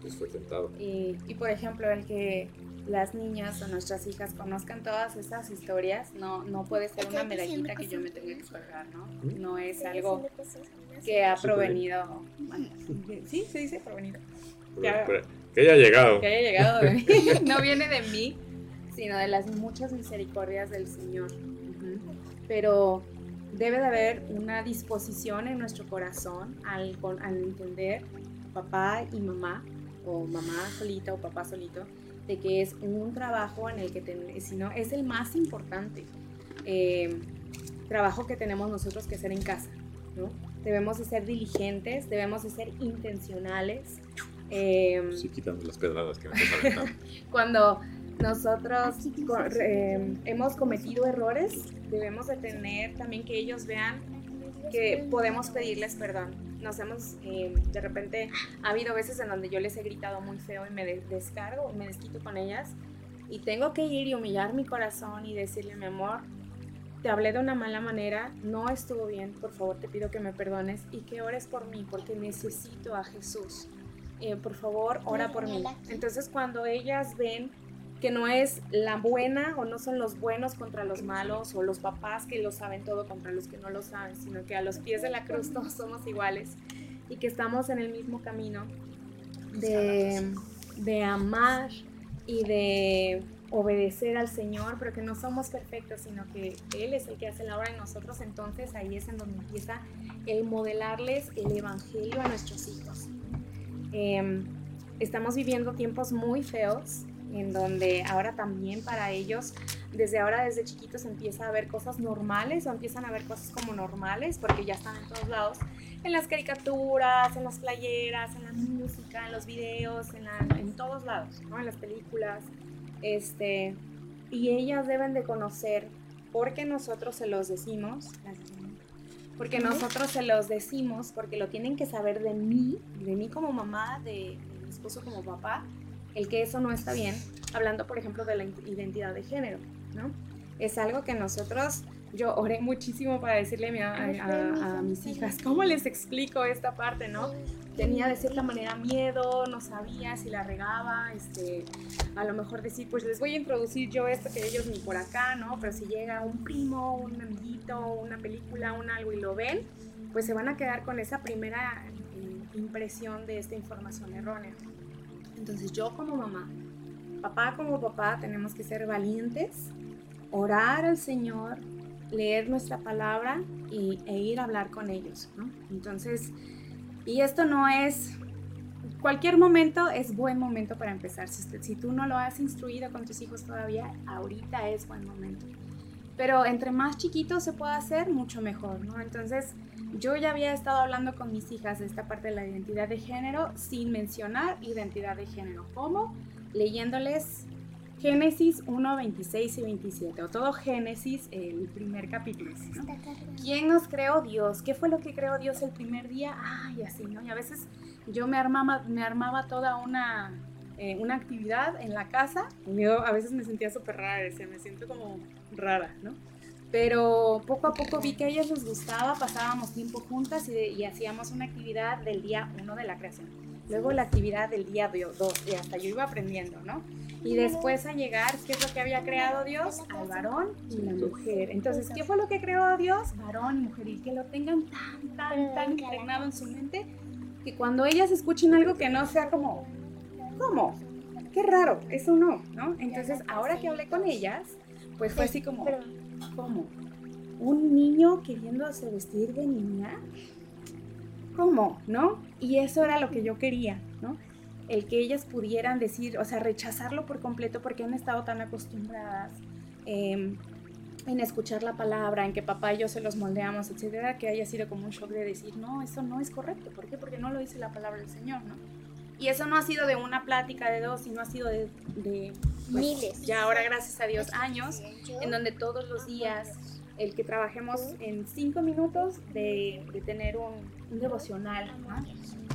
Pues fue tentado. Y, y, por ejemplo, el que las niñas o nuestras hijas conozcan todas estas historias, no, no puede ser una medallita que yo me tenga que colgar, ¿no? No es algo que ha provenido. Sí, se dice provenido. Que haya llegado. Que haya llegado de mí. No viene de mí, sino de las muchas misericordias del Señor. Pero debe de haber una disposición en nuestro corazón al, al entender papá y mamá, o mamá solita o papá solito, de que es un trabajo en el que, si no, es el más importante eh, trabajo que tenemos nosotros que hacer en casa, ¿no? Debemos de ser diligentes, debemos de ser intencionales. Eh, sí, quitando las pedradas que me estás Cuando nosotros eh, hemos cometido errores, debemos de tener también que ellos vean que podemos pedirles perdón. Nos hemos, eh, de repente, ha habido veces en donde yo les he gritado muy feo y me descargo, me desquito con ellas y tengo que ir y humillar mi corazón y decirle, mi amor, te hablé de una mala manera, no estuvo bien, por favor te pido que me perdones y que ores por mí porque necesito a Jesús. Eh, por favor, ora por mí. Entonces cuando ellas ven que no es la buena o no son los buenos contra los malos o los papás que lo saben todo contra los que no lo saben, sino que a los pies de la cruz todos somos iguales y que estamos en el mismo camino de, de amar y de obedecer al Señor, pero que no somos perfectos, sino que Él es el que hace la obra en nosotros, entonces ahí es en donde empieza el modelarles el Evangelio a nuestros hijos. Em, estamos viviendo tiempos muy feos, en donde ahora también para ellos, desde ahora, desde chiquitos, empieza a ver cosas normales o empiezan a ver cosas como normales, porque ya están en todos lados, en las caricaturas, en las playeras, en la música, en los videos, en, todos lados, ¿no? en las películas. Este, y ellas deben de conocer, porque nosotros se los decimos, porque nosotros se los decimos, porque lo tienen que saber de mí, de mí como mamá, de mi esposo como papá, el que eso no está bien, hablando por ejemplo de la identidad de género, ¿no? Es algo que nosotros, yo oré muchísimo para decirle a, mis hijas, ¿cómo les explico esta parte, no? Tenía de cierta manera miedo, no sabía si la regaba, este, a lo mejor decir, pues les voy a introducir yo esto que ellos ni por acá, ¿no? Pero si llega un primo, un amiguito, una película, un algo y lo ven, pues se van a quedar con esa primera eh, impresión de esta información errónea. Entonces yo como mamá, papá como papá, tenemos que ser valientes, orar al Señor, leer nuestra palabra y, e ir a hablar con ellos. Entonces, y esto no es, cualquier momento es buen momento para empezar. Si, tú no lo has instruido con tus hijos todavía, ahorita es buen momento. Pero entre más chiquitos se pueda hacer, mucho mejor, ¿no? Entonces, yo ya había estado hablando con mis hijas de esta parte de la identidad de género sin mencionar identidad de género. ¿Cómo? Leyéndoles Génesis 1, 26 y 27, o todo Génesis, el primer capítulo. ¿Quién nos creó Dios? ¿Qué fue lo que creó Dios el primer día? Ay, así, ¿no? Y a veces yo me armaba, me armaba toda una, eh, una actividad en la casa yo a veces me sentía súper rara, decía, me siento como rara, ¿no? Pero poco a poco vi que a ellas les gustaba, pasábamos tiempo juntas y, hacíamos una actividad del día 1 de la creación. Luego la actividad del día 2 y hasta yo iba aprendiendo, ¿no? Y después a llegar, ¿qué es lo que había creado Dios? Al varón y la mujer. Entonces, ¿qué fue lo que creó Dios? Varón y mujer. Y que lo tengan tan, tan, tan impregnado en su mente que cuando ellas escuchen algo que no sea como, ¿cómo? Qué raro, eso no, ¿no? Entonces, ahora que hablé con ellas, pues fue así como, ¿Cómo? ¿Un niño queriéndose vestir de niña? ¿Cómo? ¿No? Y eso era lo que yo quería, ¿no? El que ellas pudieran decir, o sea, rechazarlo por completo porque han estado tan acostumbradas em, en escuchar la palabra, en que papá y yo se los moldeamos, etcétera, que haya sido como un shock de decir, no, eso no es correcto. ¿Por qué? Porque no lo dice la palabra del Señor, ¿no? Y eso no ha sido de una plática de dos, sino ha sido de, pues, miles. Ya ahora, gracias a Dios, años, en donde todos los días el que trabajemos en cinco minutos de, tener un, devocional.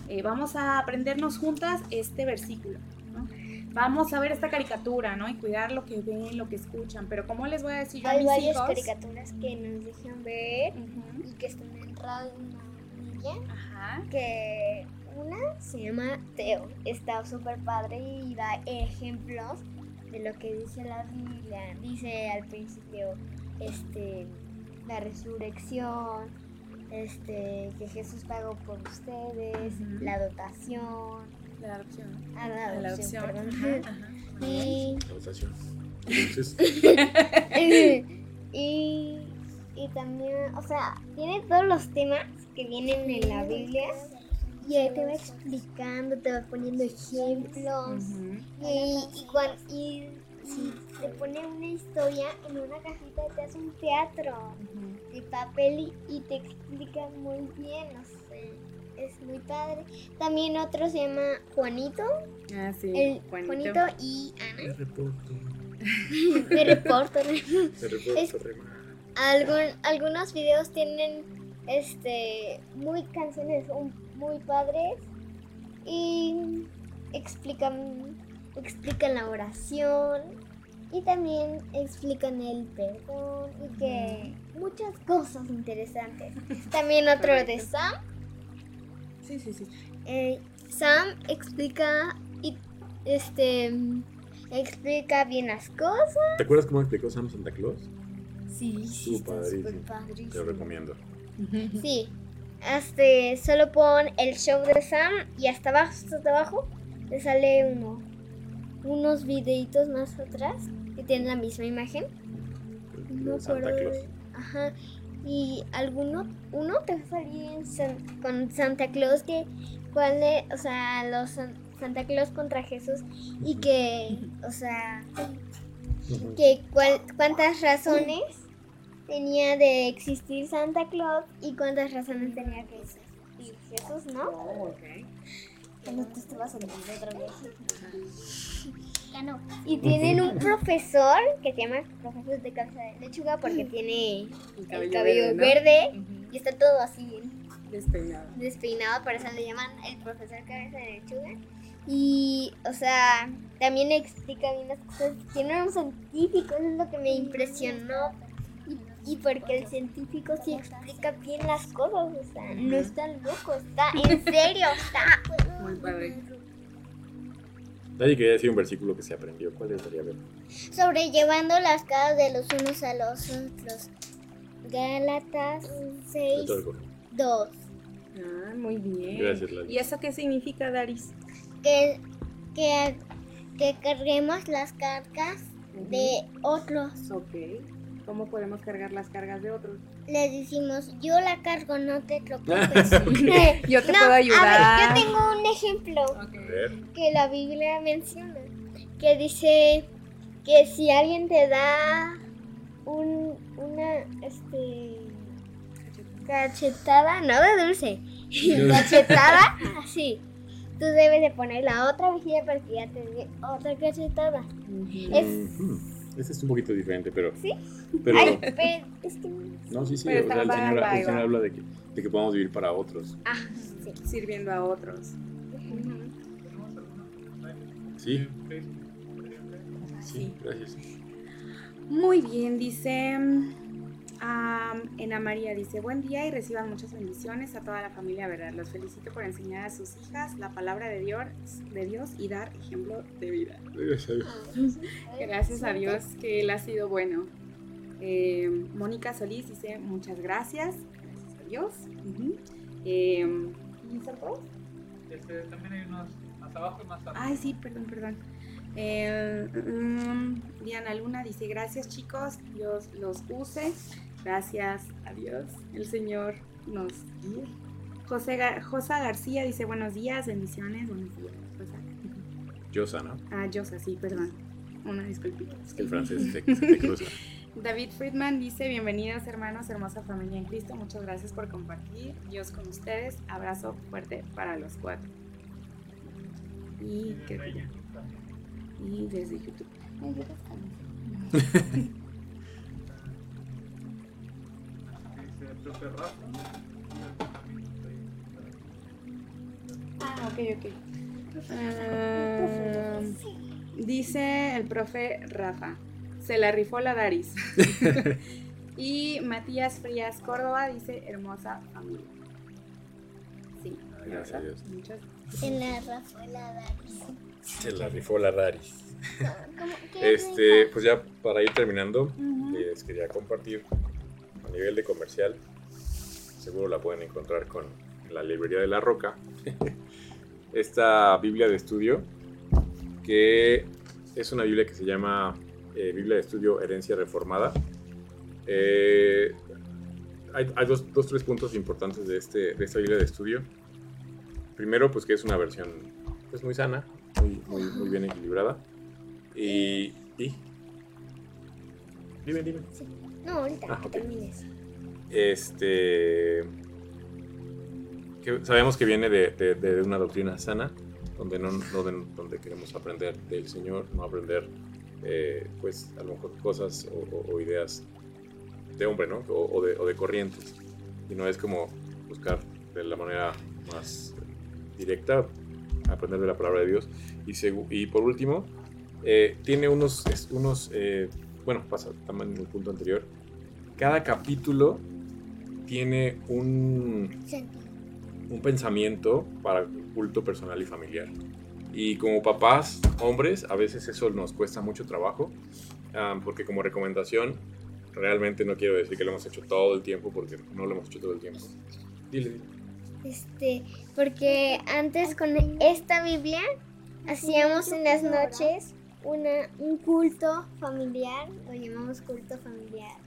Eh, vamos a aprendernos juntas este versículo. Vamos a ver esta caricatura, ¿no? Y cuidar lo que ven, lo que escuchan. Pero ¿cómo les voy a decir yo Hay a mis varias caricaturas que nos dejan ver y que están en Radio Ajá. Que una se llama Teo. Está súper padre y da ejemplos de lo que dice la Biblia. Dice al principio, este, la resurrección, este, que Jesús pagó por ustedes, la dotación, La adopción. ah, la La adopción, adopción. perdón. Ajá, ajá. Y, Anotación. Entonces, y, y también, o sea, tiene todos los temas que vienen en la Biblia y ahí te va explicando, te va poniendo ejemplos. Y, y, cuan- y si te pone una historia en una cajita, te hace un teatro de papel y, y te explica muy bien, o sea, es muy padre. También otro se llama Juanito, Ah, sí. el Juanito. Juanito y Ana, reporto. de reporte. Te reporto, Es- Rema. Algun- algunos videos tienen este muy canciones un- muy padres y explican explican la oración y también explican el perdón y que muchas cosas interesantes. También otro de. Sam. Sí, sí, sí. eh, Sam explica y este explica bien las cosas. ¿Te acuerdas cómo explicó Sam Santa Claus? Sí, sí, está súper padrísimo. Te padrísimo. lo recomiendo. Sí. Este, solo pon el show de Sam y hasta abajo, hasta abajo, te sale uno, unos videitos más atrás que tienen la misma imagen. No Santa acuerdo Claus. de- Ajá. Y alguno, uno te va a salir en San- con Santa Claus que, cuál es, o sea, los San- Santa Claus contra Jesús y que, o sea, que cuál- cuántas razones tenía de existir Santa Claus y cuántas razones tenía que existir Jesús, ¿no? Oh, ok. Cuando tú estabas olvidando otra vez. Ya no. Y tienen un profesor que se llama profesor de cabeza de lechuga porque tiene el cabello verde, ¿no? y está todo así. Despeinado. despeinado, por eso le llaman el profesor cabeza de lechuga. Y, o sea, también explica bien las cosas. Tiene un científico, eso es lo que me impresionó. Y, porque el científico sí explica bien las cosas, o sea, no está loco, está en serio, está. Muy padre. Nadie quería decir un versículo que se aprendió. ¿Cuál estaría bien? Sobrellevando las caras de los unos a los otros. Gálatas 6, De todo el corazón. 2. Ah, muy bien. Gracias, Lali. ¿Y eso qué significa, Daris? Que, que, que carguemos las cargas de otros. Ok. ¿Cómo podemos cargar las cargas de otros? Les decimos, yo la cargo, no te preocupes. Yo te No, puedo A ayudar. ver, yo tengo un ejemplo A que la Biblia menciona, que dice que si alguien te da un, una, este, cachetada, no de dulce, cachetada, así, tú debes de poner la otra mejilla para que ya te dé otra cachetada. Ujú. Es- Ujú. Este es un poquito diferente, pero. ¿Sí? Pero. Ay, pero es que... No, sí, sí. Pero o sea, el Señor, va, va, el Señor va. habla de que, de que podamos vivir para otros. Ah, sí. Sirviendo a otros. Sí. Sí, gracias. Muy bien, dice um, Ena María, dice, buen día y reciban muchas bendiciones a toda la familia, ¿verdad? Los felicito por enseñar a sus hijas la palabra de Dios, de Dios y dar ejemplo de vida. Gracias a Dios. Gracias a Dios que Él ha sido bueno. Eh, Mónica Solís dice, muchas gracias. Gracias a Dios. Eh, ¿y son todos? Este, también hay unos más abajo y más arriba. Ay, sí, perdón, perdón. Eh, mm, Diana Luna dice, gracias chicos, Dios los use. Gracias a Dios, el Señor nos guíe. José Josa García dice, buenos días, bendiciones, buenos días. Josa. Yosa, ¿no? Ah, Josa, sí, perdón. Una disculpita. Es que el francés se, cruza. David Friedman dice, bienvenidos hermanos, hermosa familia en Cristo, muchas gracias por compartir, Dios con ustedes, abrazo fuerte para los cuatro. Y, que ya. Y desde YouTube. Ay, yo descanso. Dice el profe Rafa. Ah, ok, ok. Ah, dice el profe Rafa, se la rifó la Daris. y Matías Frías Córdoba dice, hermosa familia. Sí, Gracias a Dios. Muchas En la Rafaela Daris. Se la rifó la. ¿Qué Este, pues ya para ir terminando, Ujú. les quería compartir a nivel de comercial. Seguro la pueden encontrar con la librería de la Roca. Esta Biblia de estudio, que es una Biblia que se llama eh, Biblia de Estudio Herencia Reformada. Eh, hay hay dos, dos, tres puntos importantes de, este, de esta Biblia de estudio. Primero, pues que es una versión pues, muy sana, muy, muy, muy bien equilibrada. Y, y... Dime, dime. No, ahorita, Ah, que ok. termines. Este. que sabemos que viene de, de- de una doctrina sana, donde, no, donde, donde queremos aprender del Señor, no aprender, eh, pues, a lo mejor cosas o, o- o ideas de hombre, ¿no? O, o de, o de corrientes. Y no es como buscar de la manera más directa, aprender de la palabra de Dios. Y, por último, eh, tiene unos, unos eh, bueno, pasa también en el punto anterior, cada capítulo tiene un, un pensamiento para culto personal y familiar. Y como papás, hombres, a veces eso nos cuesta mucho trabajo, porque como recomendación, realmente no quiero decir que lo hemos hecho todo el tiempo, porque no lo hemos hecho todo el tiempo. Dile, dile. Este, porque antes con esta Biblia hacíamos en las noches una, un culto familiar, lo llamamos culto familiar,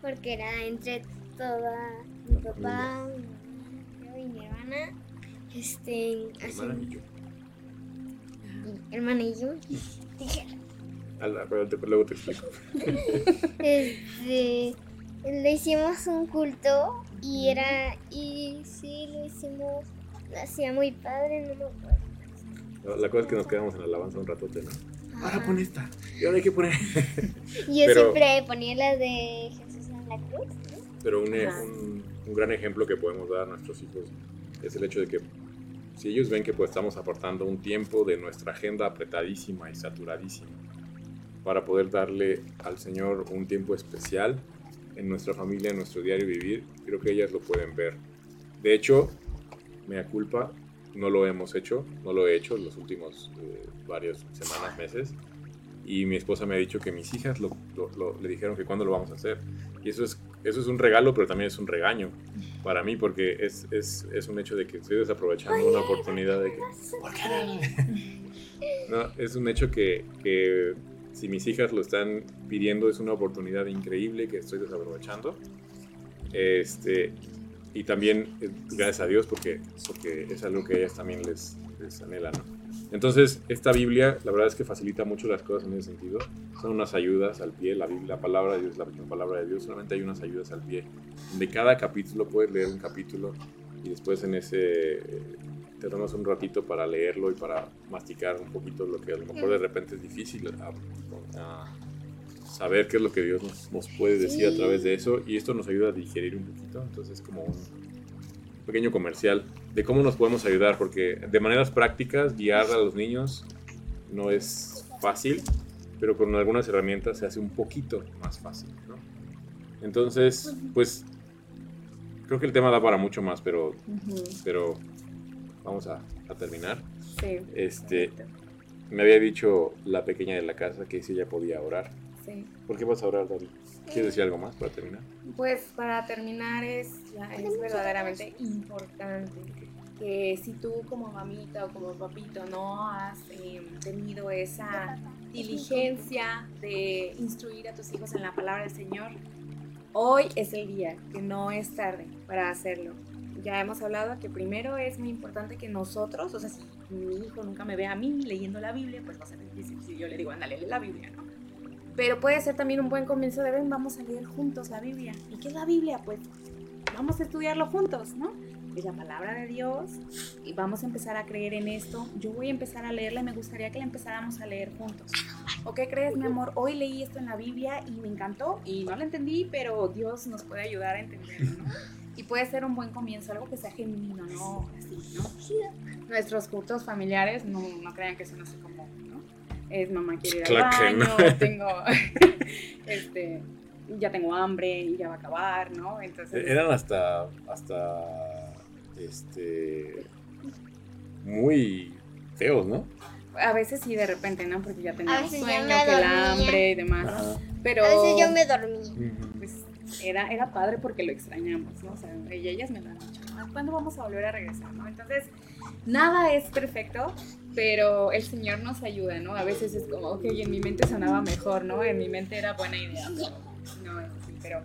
porque era entre toda mi papá, mi mamá, yo y mi hermana, este, Hermana y yo. y- hermana y yo, dije, luego te explico. este, le hicimos un culto y era, y sí, lo hicimos, lo hacía muy padre, no me acuerdo. La- cosa es que nos quedamos en la alabanza un ratote, ¿no? Ahora pon esta. Y ahora hay que poner. Yo Pero- siempre ponía la de Jesús en la cruz. ¿no? Pero un, un- un gran ejemplo que podemos dar a nuestros hijos es el hecho de que si ellos ven que pues, estamos aportando un tiempo de nuestra agenda apretadísima y saturadísima para poder darle al Señor un tiempo especial en nuestra familia, en nuestro diario vivir, creo que ellas lo pueden ver. De hecho, mea culpa, no lo hemos hecho, no lo he hecho en los últimos eh, varias semanas, meses. Y mi esposa me ha dicho que mis hijas lo- lo- lo- le dijeron que cuándo lo vamos a hacer. Y eso es, eso es un regalo, pero también es un regaño para mí, porque es, es, es un hecho de que estoy desaprovechando una oportunidad de que... ¿Por qué? No, es un hecho que, que si mis hijas lo están pidiendo, es una oportunidad increíble que estoy desaprovechando. Este, y también, eh, gracias a Dios, porque, porque es algo que ellas también les, les anhela, ¿no? Entonces, esta Biblia, la verdad es que facilita mucho las cosas en ese sentido. Son unas ayudas al pie, la Biblia, la palabra de Dios, la palabra de Dios, solamente hay unas ayudas al pie. De cada capítulo puedes leer un capítulo y después en ese te tomas un ratito para leerlo y para masticar un poquito lo que a lo mejor de repente es difícil a- a saber qué es lo que Dios nos, nos puede decir a través de eso y esto nos ayuda a digerir un poquito, entonces es como un pequeño comercial de cómo nos podemos ayudar, porque de maneras prácticas guiar a los niños no es fácil, pero con algunas herramientas se hace un poquito más fácil, ¿no? Entonces, pues creo que el tema da para mucho más, pero, Ujú. pero vamos a, a terminar. Sí. Este, me había dicho la pequeña de la casa que si ella podía orar. Sí. ¿Por qué vas a orar, David? ¿Quieres decir algo más para terminar? Pues para terminar es, ya es verdaderamente importante que si tú como mamita o como papito no has eh, tenido esa diligencia de instruir a tus hijos en la palabra del Señor, hoy es el día, que no es tarde para hacerlo. Ya hemos hablado que primero es muy importante que nosotros, o sea, si mi hijo nunca me ve a mí leyendo la Biblia, pues va a ser difícil si yo le digo, ándale, lee la Biblia, ¿no? Pero puede ser también un buen comienzo de ven, vamos a leer juntos la Biblia. ¿Y qué es la Biblia? Pues vamos a estudiarlo juntos, ¿no? Es la palabra de Dios y vamos a empezar a creer en esto. Yo voy a empezar a leerla y me gustaría que la empezáramos a leer juntos. ¿O qué crees, mi amor? Hoy leí esto en la Biblia y me encantó y no lo entendí, pero Dios nos puede ayudar a entenderlo, ¿no? Y puede ser un buen comienzo, algo que sea genuino, ¿no? Así, ¿no? Nuestros cultos familiares, no, no crean que son así como, ¿no? Es mamá quiere ir al Claro que baño, no. tengo, este, ya tengo hambre y ya va a acabar, ¿no? Entonces, Eran hasta, hasta, este, muy feos, ¿no? A veces sí, de repente, ¿no? Porque ya ya sueño, que el hambre y demás. Ah, Pero A veces yo me dormí. pues era, era padre porque lo extrañamos, ¿no? O sea, y ellas me lo han dicho, "Ah, ¿cuándo vamos a volver a regresar, no? Entonces, nada es perfecto, pero el Señor nos ayuda, ¿no? A veces es como, ok, en mi mente sonaba mejor, ¿no? En mi mente era buena idea, pero no es así, pero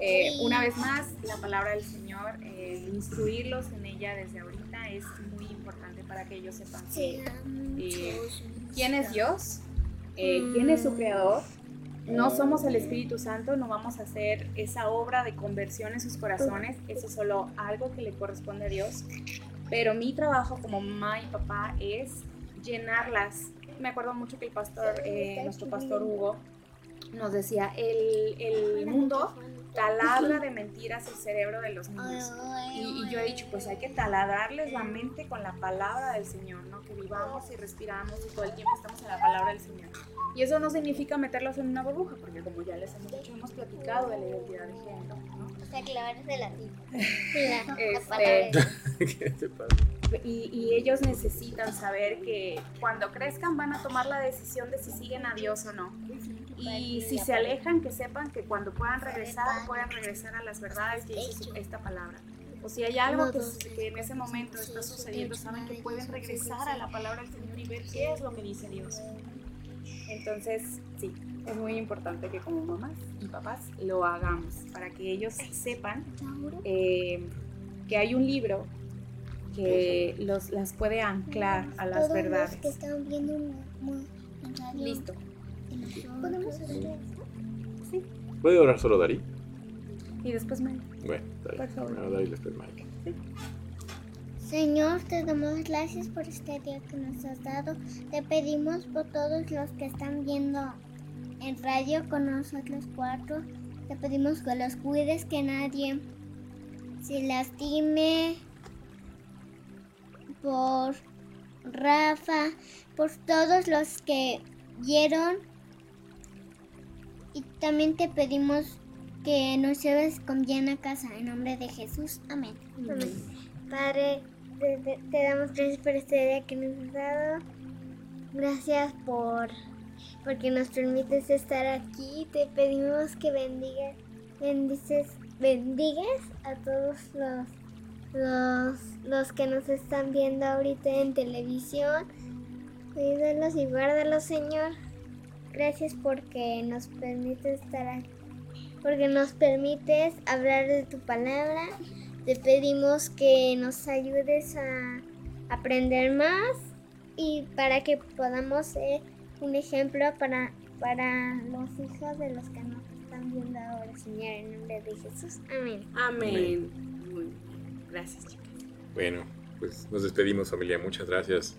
eh, una vez más, la palabra del Señor, eh, instruirlos en ella desde ahorita es muy importante para que ellos sepan que, eh, quién es Dios, eh, quién es su creador. No somos el Espíritu Santo, no vamos a hacer esa obra de conversión en sus corazones, eso es solo algo que le corresponde a Dios. Pero mi trabajo como mamá y papá es llenarlas. Me acuerdo mucho que el pastor, eh, nuestro pastor Hugo, nos decía, el, el mundo taladra de mentiras el cerebro de los niños. Y, yo he dicho, pues hay que taladrarles la mente con la palabra del Señor, ¿no? Que vivamos y respiramos y todo el tiempo estamos en la palabra del Señor. Y eso no significa meterlos en una burbuja, porque como ya les hemos dicho, hemos platicado de la identidad de género, ¿no? O sea, clavarse la la Este. Y, y ellos necesitan saber que cuando crezcan van a tomar la decisión de si siguen a Dios o no. Y si se alejan, que sepan que cuando puedan regresar, puedan regresar a las verdades que dice esta palabra. O si hay algo que, que en ese momento está sucediendo, saben que pueden regresar a la palabra del Señor y ver qué es lo que dice Dios. Entonces, sí, es muy importante que como mamás y papás lo hagamos para que ellos sepan eh, que hay un libro que los, las puede anclar a las Todos verdades. Los que están viendo muy en radio. Listo. ¿Podemos hacer ¿Puede orar solo Dari? Y después me... Bueno, Dari. Por favor. Bueno, Dari después Mike. Señor, te damos gracias por este día que nos has dado. Te pedimos por todos los que están viendo en radio con nosotros cuatro. Te pedimos que los cuides, que nadie se lastime. Por Rafa, por todos los que vieron. Y también te pedimos que nos lleves con bien a casa. En nombre de Jesús. Amén. Padre, te, damos gracias por este día que nos has dado. Gracias por porque nos permites estar aquí. Te pedimos que bendigas, bendices, bendigas a todos los, los, los que nos están viendo ahorita en televisión. Cuídalos y guárdalos, Señor. Gracias porque nos permites estar aquí. Porque nos permites hablar de tu palabra. Te pedimos que nos ayudes a aprender más y para que podamos ser un ejemplo para, para los hijos de los que nos están viendo ahora, Señor, en nombre de Jesús. Amén. Amén. Muy bien. Gracias, chicas. Bueno, pues nos despedimos familia. Muchas gracias.